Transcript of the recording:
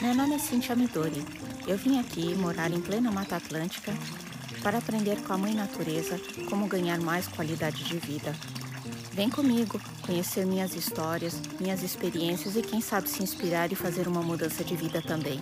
Meu nome é Cintia Midori. Eu vim aqui morar em plena Mata Atlântica para aprender com a Mãe Natureza como ganhar mais qualidade de vida. Vem comigo conhecer minhas histórias, minhas experiências e quem sabe se inspirar e fazer uma mudança de vida também.